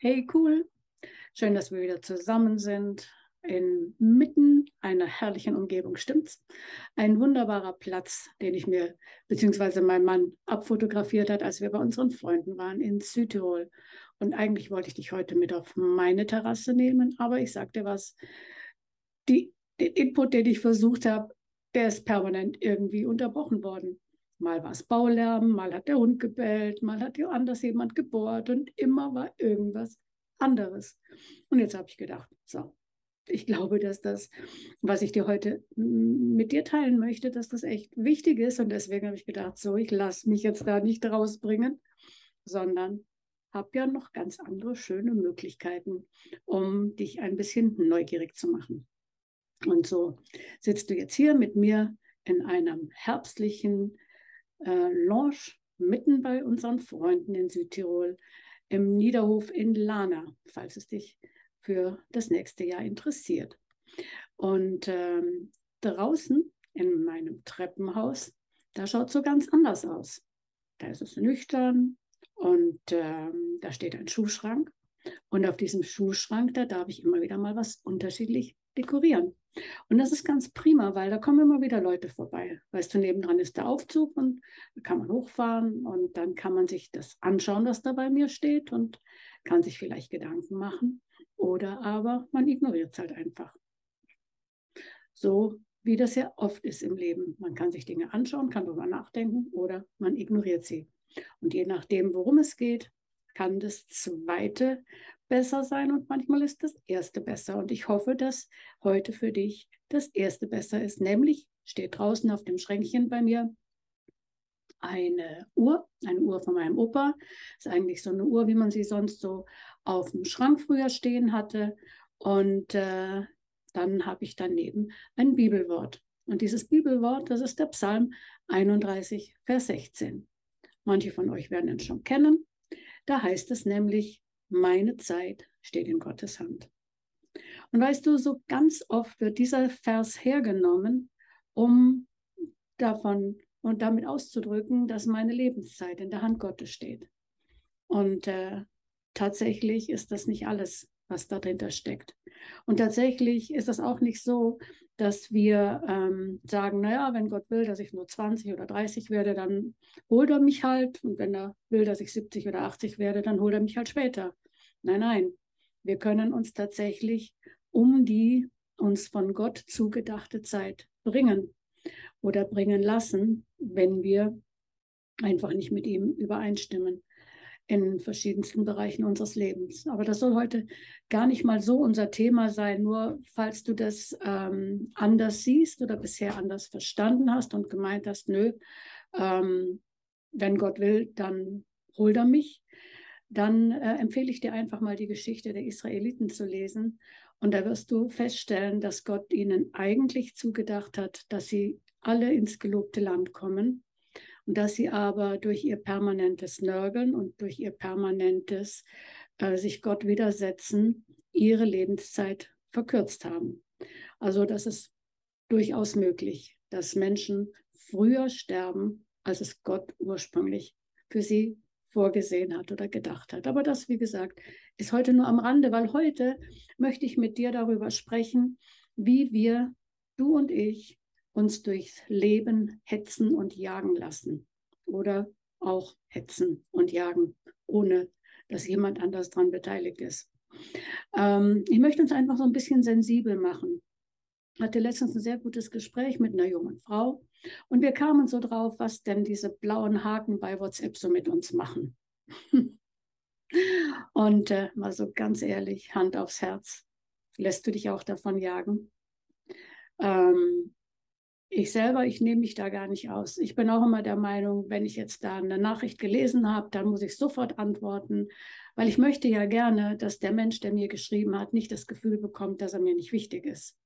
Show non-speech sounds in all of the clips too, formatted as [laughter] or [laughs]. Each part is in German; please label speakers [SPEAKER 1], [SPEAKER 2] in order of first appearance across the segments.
[SPEAKER 1] Hey, cool. Schön, dass wir wieder zusammen sind. Inmitten einer herrlichen Umgebung, stimmt's? Ein wunderbarer Platz, den ich mir, beziehungsweise mein Mann abfotografiert hat, als wir bei unseren Freunden waren in Südtirol. Und eigentlich wollte ich dich heute mit auf meine Terrasse nehmen, aber ich sagte was, die, den Input, den ich versucht habe, der ist permanent irgendwie unterbrochen worden. Mal war es Baulärm, mal hat der Hund gebellt, mal hat anders jemand gebohrt und immer war irgendwas anderes. Und jetzt habe ich gedacht, so, ich glaube, dass das, was ich dir heute mit dir teilen möchte, dass das echt wichtig ist. Und deswegen habe ich gedacht, so, ich lasse mich jetzt da nicht rausbringen, sondern habe ja noch ganz andere schöne Möglichkeiten, um dich ein bisschen neugierig zu machen. Und so sitzt du jetzt hier mit mir in einem herbstlichen äh, Lounge mitten bei unseren Freunden in Südtirol im Niederhof in Lana, falls es dich für das nächste Jahr interessiert. Und ähm, draußen in meinem Treppenhaus, da schaut es so ganz anders aus. Da ist es nüchtern und ähm, da steht ein Schuhschrank. Und auf diesem Schuhschrank, da darf ich immer wieder mal was unterschiedlich dekorieren. Und das ist ganz prima, weil da kommen immer wieder Leute vorbei. Weißt du, nebendran ist der Aufzug und da kann man hochfahren und dann kann man sich das anschauen, was da bei mir steht und kann sich vielleicht Gedanken machen. Oder aber man ignoriert es halt einfach. So wie das ja oft ist im Leben. Man kann sich Dinge anschauen, kann darüber nachdenken oder man ignoriert sie. Und je nachdem, worum es geht, kann das zweite besser sein und manchmal ist das erste besser. Und ich hoffe, dass heute für dich das erste besser ist. Nämlich steht draußen auf dem Schränkchen bei mir eine Uhr, eine Uhr von meinem Opa. Ist eigentlich so eine Uhr, wie man sie sonst so auf dem Schrank früher stehen hatte. Und äh, dann habe ich daneben ein Bibelwort. Und dieses Bibelwort, das ist der Psalm 31, Vers 16. Manche von euch werden ihn schon kennen. Da heißt es nämlich, meine Zeit steht in Gottes Hand. Und weißt du, so ganz oft wird dieser Vers hergenommen, um davon und damit auszudrücken, dass meine Lebenszeit in der Hand Gottes steht. Und äh, tatsächlich ist das nicht alles, was dahinter steckt. Und tatsächlich ist es auch nicht so, dass wir ähm, sagen, naja, wenn Gott will, dass ich nur 20 oder 30 werde, dann holt er mich halt. Und wenn er will, dass ich 70 oder 80 werde, dann holt er mich halt später. Nein, nein. Wir können uns tatsächlich um die uns von Gott zugedachte Zeit bringen oder bringen lassen, wenn wir einfach nicht mit ihm übereinstimmen in verschiedensten Bereichen unseres Lebens. Aber das soll heute gar nicht mal so unser Thema sein, nur falls du das ähm, anders siehst oder bisher anders verstanden hast und gemeint hast, nö, ähm, wenn Gott will, dann holt er mich, dann äh, empfehle ich dir einfach mal die Geschichte der Israeliten zu lesen. Und da wirst du feststellen, dass Gott ihnen eigentlich zugedacht hat, dass sie alle ins gelobte Land kommen und dass sie aber durch ihr permanentes Nörgeln und durch ihr permanentes äh, sich Gott widersetzen, ihre Lebenszeit verkürzt haben. Also das ist durchaus möglich, dass Menschen früher sterben, als es Gott ursprünglich für sie vorgesehen hat oder gedacht hat. Aber das, wie gesagt, ist heute nur am Rande, weil heute möchte ich mit dir darüber sprechen, wie wir, du und ich, uns durchs Leben hetzen und jagen lassen oder auch hetzen und jagen, ohne dass jemand anders daran beteiligt ist. Ähm, ich möchte uns einfach so ein bisschen sensibel machen. Ich hatte letztens ein sehr gutes Gespräch mit einer jungen Frau und wir kamen so drauf, was denn diese blauen Haken bei WhatsApp so mit uns machen. [laughs] und äh, mal so ganz ehrlich, Hand aufs Herz, lässt du dich auch davon jagen? Ähm, ich selber, ich nehme mich da gar nicht aus. Ich bin auch immer der Meinung, wenn ich jetzt da eine Nachricht gelesen habe, dann muss ich sofort antworten, weil ich möchte ja gerne, dass der Mensch, der mir geschrieben hat, nicht das Gefühl bekommt, dass er mir nicht wichtig ist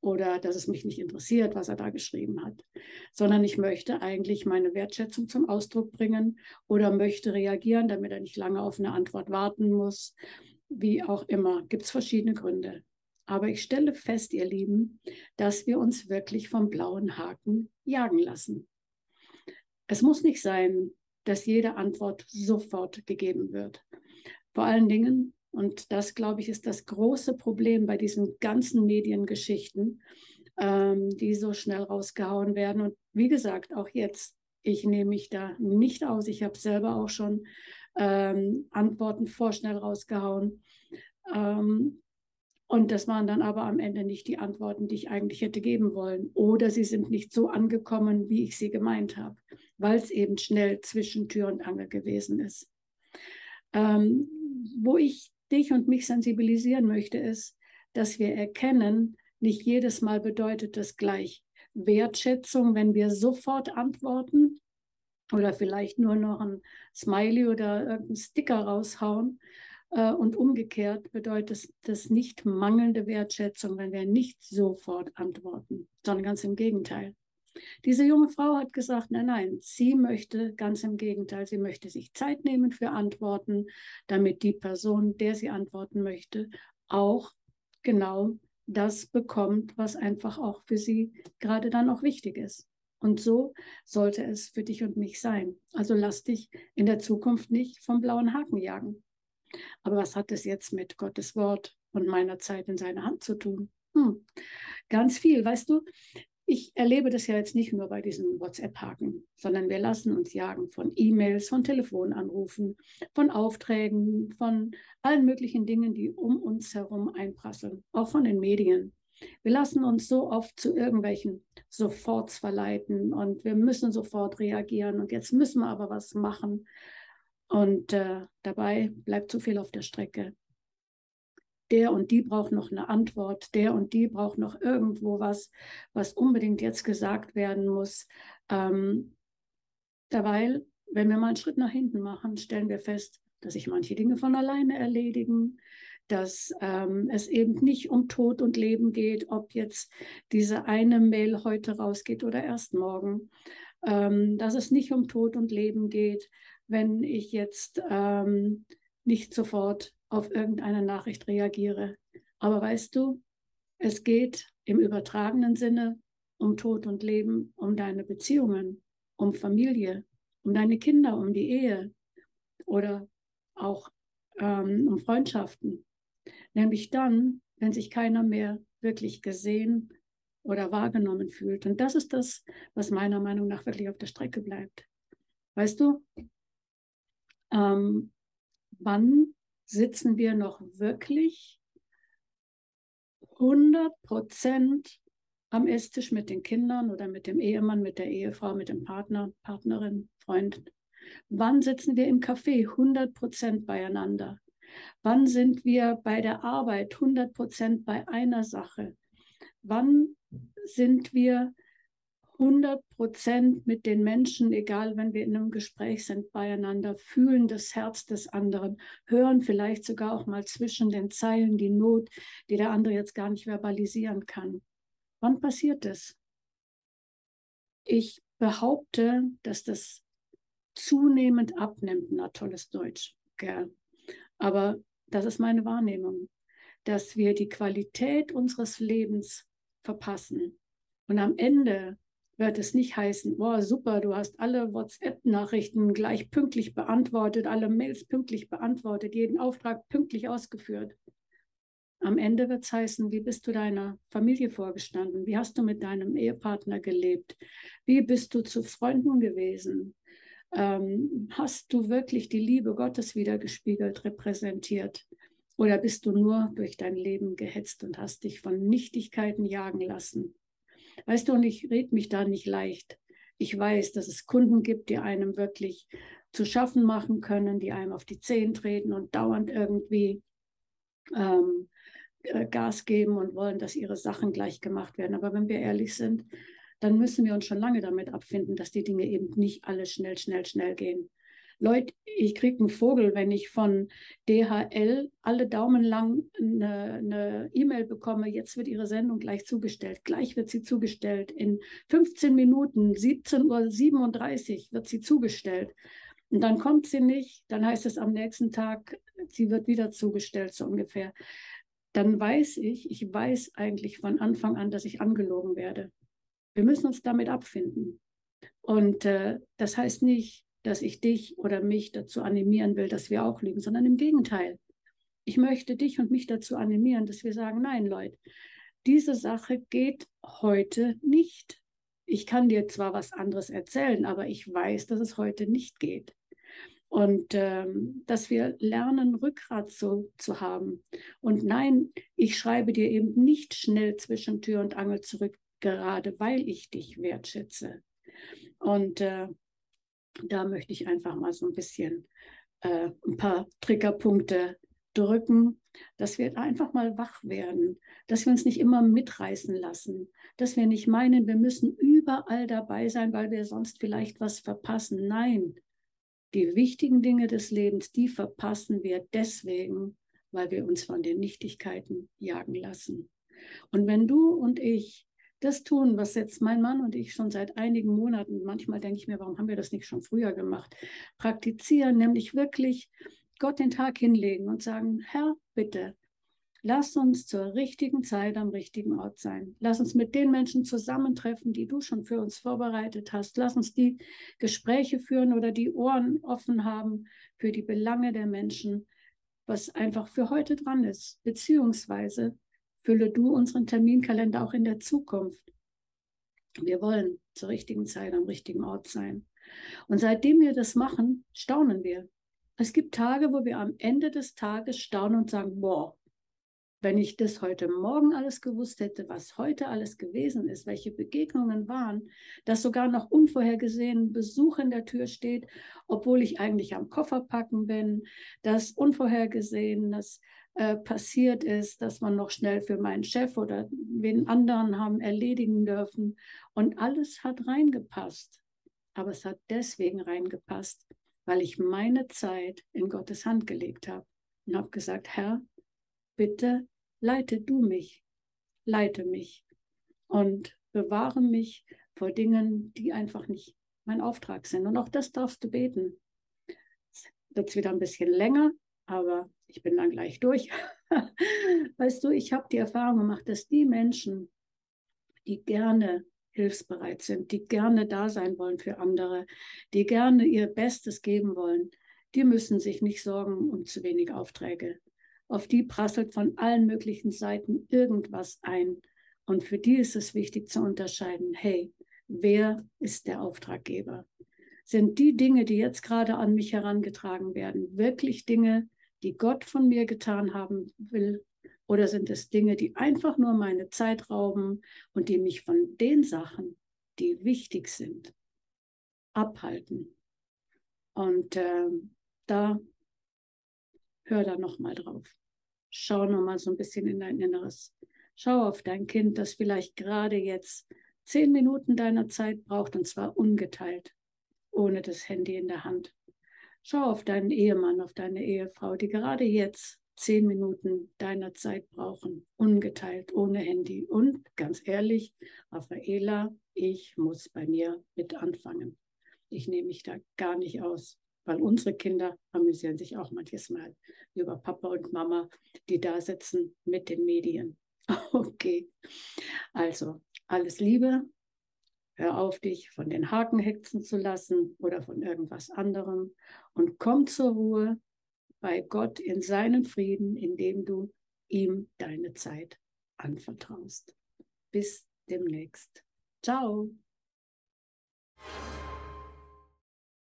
[SPEAKER 1] oder dass es mich nicht interessiert, was er da geschrieben hat, sondern ich möchte eigentlich meine Wertschätzung zum Ausdruck bringen oder möchte reagieren, damit er nicht lange auf eine Antwort warten muss. Wie auch immer, gibt es verschiedene Gründe. Aber ich stelle fest, ihr Lieben, dass wir uns wirklich vom blauen Haken jagen lassen. Es muss nicht sein, dass jede Antwort sofort gegeben wird. Vor allen Dingen Und das, glaube ich, ist das große Problem bei diesen ganzen Mediengeschichten, ähm, die so schnell rausgehauen werden. Und wie gesagt, auch jetzt, ich nehme mich da nicht aus. Ich habe selber auch schon ähm, Antworten vorschnell rausgehauen. Ähm, und das waren dann aber am Ende nicht die Antworten, die ich eigentlich hätte geben wollen. Oder sie sind nicht so angekommen, wie ich sie gemeint habe, weil es eben schnell zwischen Tür und Angel gewesen ist. Ähm, wo ich dich und mich sensibilisieren möchte, ist, dass wir erkennen, nicht jedes Mal bedeutet das gleich Wertschätzung, wenn wir sofort antworten oder vielleicht nur noch ein Smiley oder irgendeinen Sticker raushauen. Äh, und umgekehrt bedeutet das nicht mangelnde Wertschätzung, wenn wir nicht sofort antworten, sondern ganz im Gegenteil. Diese junge Frau hat gesagt, nein, nein, sie möchte ganz im Gegenteil, sie möchte sich Zeit nehmen für Antworten, damit die Person, der sie antworten möchte, auch genau das bekommt, was einfach auch für sie gerade dann auch wichtig ist. Und so sollte es für dich und mich sein. Also lass dich in der Zukunft nicht vom blauen Haken jagen. Aber was hat das jetzt mit Gottes Wort und meiner Zeit in seiner Hand zu tun? Hm. Ganz viel, weißt du, ich erlebe das ja jetzt nicht nur bei diesen WhatsApp-Haken, sondern wir lassen uns jagen von E-Mails, von Telefonanrufen, von Aufträgen, von allen möglichen Dingen, die um uns herum einprasseln, auch von den Medien. Wir lassen uns so oft zu irgendwelchen Soforts verleiten und wir müssen sofort reagieren und jetzt müssen wir aber was machen. Und äh, dabei bleibt zu viel auf der Strecke. Der und die braucht noch eine Antwort, der und die braucht noch irgendwo was, was unbedingt jetzt gesagt werden muss. Ähm, dabei, wenn wir mal einen Schritt nach hinten machen, stellen wir fest, dass sich manche Dinge von alleine erledigen, dass ähm, es eben nicht um Tod und Leben geht, ob jetzt diese eine Mail heute rausgeht oder erst morgen, ähm, dass es nicht um Tod und Leben geht, wenn ich jetzt ähm, nicht sofort auf irgendeine Nachricht reagiere. Aber weißt du, es geht im übertragenen Sinne um Tod und Leben, um deine Beziehungen, um Familie, um deine Kinder, um die Ehe oder auch ähm, um Freundschaften. Nämlich dann, wenn sich keiner mehr wirklich gesehen oder wahrgenommen fühlt. Und das ist das, was meiner Meinung nach wirklich auf der Strecke bleibt. Weißt du, ähm, wann sitzen wir noch wirklich 100 Prozent am Esstisch mit den Kindern oder mit dem Ehemann, mit der Ehefrau, mit dem Partner, Partnerin, Freund? Wann sitzen wir im Café 100 Prozent beieinander? Wann sind wir bei der Arbeit 100 Prozent bei einer Sache? Wann sind wir 100 Prozent mit den Menschen, egal wenn wir in einem Gespräch sind, beieinander, fühlen das Herz des anderen, hören vielleicht sogar auch mal zwischen den Zeilen die Not, die der andere jetzt gar nicht verbalisieren kann. Wann passiert das? Ich behaupte, dass das zunehmend abnimmt. Na, tolles Deutsch, gell. Aber das ist meine Wahrnehmung, dass wir die Qualität unseres Lebens verpassen. Und am Ende wird es nicht heißen, boah, super, du hast alle WhatsApp-Nachrichten gleich pünktlich beantwortet, alle Mails pünktlich beantwortet, jeden Auftrag pünktlich ausgeführt. Am Ende wird es heißen, wie bist du deiner Familie vorgestanden? Wie hast du mit deinem Ehepartner gelebt? Wie bist du zu Freunden gewesen? Ähm, hast du wirklich die Liebe Gottes wiedergespiegelt, repräsentiert? Oder bist du nur durch dein Leben gehetzt und hast dich von Nichtigkeiten jagen lassen? Weißt du, und ich rede mich da nicht leicht. Ich weiß, dass es Kunden gibt, die einem wirklich zu schaffen machen können, die einem auf die Zehen treten und dauernd irgendwie ähm, äh, Gas geben und wollen, dass ihre Sachen gleich gemacht werden. Aber wenn wir ehrlich sind, dann müssen wir uns schon lange damit abfinden, dass die Dinge eben nicht alle schnell, schnell, schnell gehen. Leute, ich kriege einen Vogel, wenn ich von DHL alle Daumen lang eine E-Mail bekomme, jetzt wird Ihre Sendung gleich zugestellt. Gleich wird sie zugestellt. In 15 Minuten, 17.37 Uhr wird sie zugestellt. Und dann kommt sie nicht, dann heißt es am nächsten Tag, sie wird wieder zugestellt, so ungefähr. Dann weiß ich, ich weiß eigentlich von Anfang an, dass ich angelogen werde. Wir müssen uns damit abfinden. Und äh, das heißt nicht, dass ich dich oder mich dazu animieren will, dass wir auch lügen, sondern im Gegenteil. ich möchte dich und mich dazu animieren, dass wir sagen, nein, Leute, diese Sache geht heute nicht. Ich kann dir zwar was anderes erzählen, aber ich weiß, dass es heute nicht geht. Und ähm, dass wir lernen, Rückgrat zu, zu haben. Und nein, ich schreibe dir eben nicht schnell zwischen Tür und Angel zurück, gerade weil ich dich wertschätze. Und äh, da möchte ich einfach mal so ein bisschen äh, ein paar Triggerpunkte drücken, dass wir einfach mal wach werden, dass wir uns nicht immer mitreißen lassen, dass wir nicht meinen, wir müssen überall dabei sein, weil wir sonst vielleicht was verpassen. Nein, die wichtigen Dinge des Lebens, die verpassen wir deswegen, weil wir uns von den Nichtigkeiten jagen lassen. Und wenn du und ich das tun, was jetzt mein Mann und ich schon seit einigen Monaten, manchmal denke ich mir, warum haben wir das nicht schon früher gemacht, praktizieren, nämlich wirklich Gott den Tag hinlegen und sagen, Herr, bitte, lass uns zur richtigen Zeit am richtigen Ort sein. Lass uns mit den Menschen zusammentreffen, die du schon für uns vorbereitet hast. Lass uns die Gespräche führen oder die Ohren offen haben für die Belange der Menschen, was einfach für heute dran ist. Beziehungsweise fülle du unseren Terminkalender auch in der Zukunft. Wir wollen zur richtigen Zeit am richtigen Ort sein. Und seitdem wir das machen, staunen wir. Es gibt Tage, wo wir am Ende des Tages staunen und sagen, boah, wenn ich das heute Morgen alles gewusst hätte, was heute alles gewesen ist, welche Begegnungen waren, dass sogar noch unvorhergesehen Besuch in der Tür steht, obwohl ich eigentlich am Koffer packen bin, dass unvorhergesehen das äh, passiert ist, dass man noch schnell für meinen Chef oder wen anderen haben erledigen dürfen. Und alles hat reingepasst. Aber es hat deswegen reingepasst, weil ich meine Zeit in Gottes Hand gelegt habe und habe gesagt, Herr, bitte leite du mich, leite mich und bewahre mich vor Dingen, die einfach nicht mein Auftrag sind. Und auch das darfst du beten. Jetzt wird es wieder ein bisschen länger, aber ich bin dann gleich durch. [laughs] weißt du, ich habe die Erfahrung gemacht, dass die Menschen, die gerne hilfsbereit sind, die gerne da sein wollen für andere, die gerne ihr Bestes geben wollen, die müssen sich nicht sorgen um zu wenig Aufträge. Auf die prasselt von allen möglichen Seiten irgendwas ein. Und für die ist es wichtig zu unterscheiden, hey, wer ist der Auftraggeber? Sind die Dinge, die jetzt gerade an mich herangetragen werden, wirklich Dinge, die Gott von mir getan haben will, oder sind es Dinge, die einfach nur meine Zeit rauben und die mich von den Sachen, die wichtig sind, abhalten? Und äh, da hör da nochmal drauf. Schau nochmal so ein bisschen in dein Inneres. Schau auf dein Kind, das vielleicht gerade jetzt zehn Minuten deiner Zeit braucht und zwar ungeteilt, ohne das Handy in der Hand. Schau auf deinen Ehemann, auf deine Ehefrau, die gerade jetzt zehn Minuten deiner Zeit brauchen, ungeteilt, ohne Handy. Und ganz ehrlich, Raffaela, ich muss bei mir mit anfangen. Ich nehme mich da gar nicht aus, weil unsere Kinder amüsieren sich auch manches Mal über Papa und Mama, die da sitzen mit den Medien. [laughs] Okay, also alles Liebe. Hör auf, dich von den Haken hexen zu lassen oder von irgendwas anderem und komm zur Ruhe bei Gott in seinen Frieden, indem du ihm deine Zeit anvertraust. Bis demnächst. Ciao.